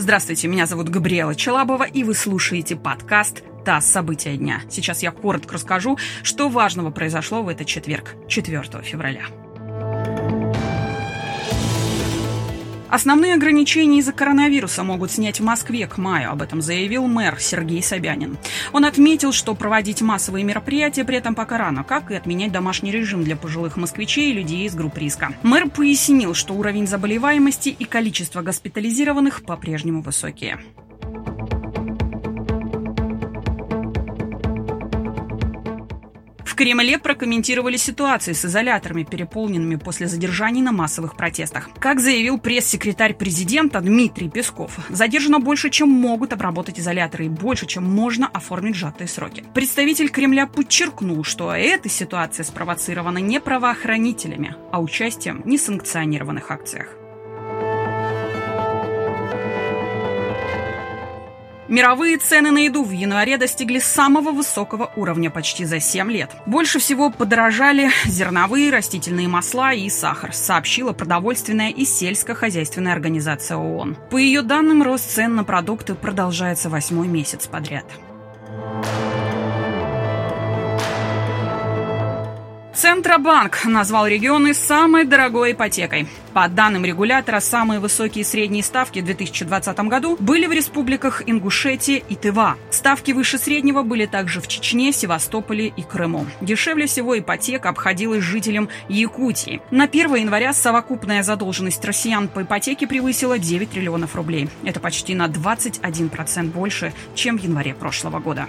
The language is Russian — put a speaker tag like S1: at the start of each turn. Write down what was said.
S1: Здравствуйте, меня зовут Габриэла Челабова, и вы слушаете подкаст «ТАСС. События дня». Сейчас я коротко расскажу, что важного произошло в этот четверг, 4 февраля. Основные ограничения из-за коронавируса могут снять в Москве к маю, об этом заявил мэр Сергей Собянин. Он отметил, что проводить массовые мероприятия при этом пока рано, как и отменять домашний режим для пожилых москвичей и людей из групп риска. Мэр пояснил, что уровень заболеваемости и количество госпитализированных по-прежнему высокие. Кремле прокомментировали ситуацию с изоляторами, переполненными после задержаний на массовых протестах. Как заявил пресс-секретарь президента Дмитрий Песков, задержано больше, чем могут обработать изоляторы, и больше, чем можно оформить сжатые сроки. Представитель Кремля подчеркнул, что эта ситуация спровоцирована не правоохранителями, а участием в несанкционированных акциях. Мировые цены на еду в январе достигли самого высокого уровня почти за 7 лет. Больше всего подорожали зерновые, растительные масла и сахар, сообщила продовольственная и сельскохозяйственная организация ООН. По ее данным, рост цен на продукты продолжается восьмой месяц подряд. Центробанк назвал регионы самой дорогой ипотекой. По данным регулятора, самые высокие средние ставки в 2020 году были в республиках Ингушетия и Тыва. Ставки выше среднего были также в Чечне, Севастополе и Крыму. Дешевле всего ипотека обходилась жителям Якутии. На 1 января совокупная задолженность россиян по ипотеке превысила 9 триллионов рублей. Это почти на 21% больше, чем в январе прошлого года.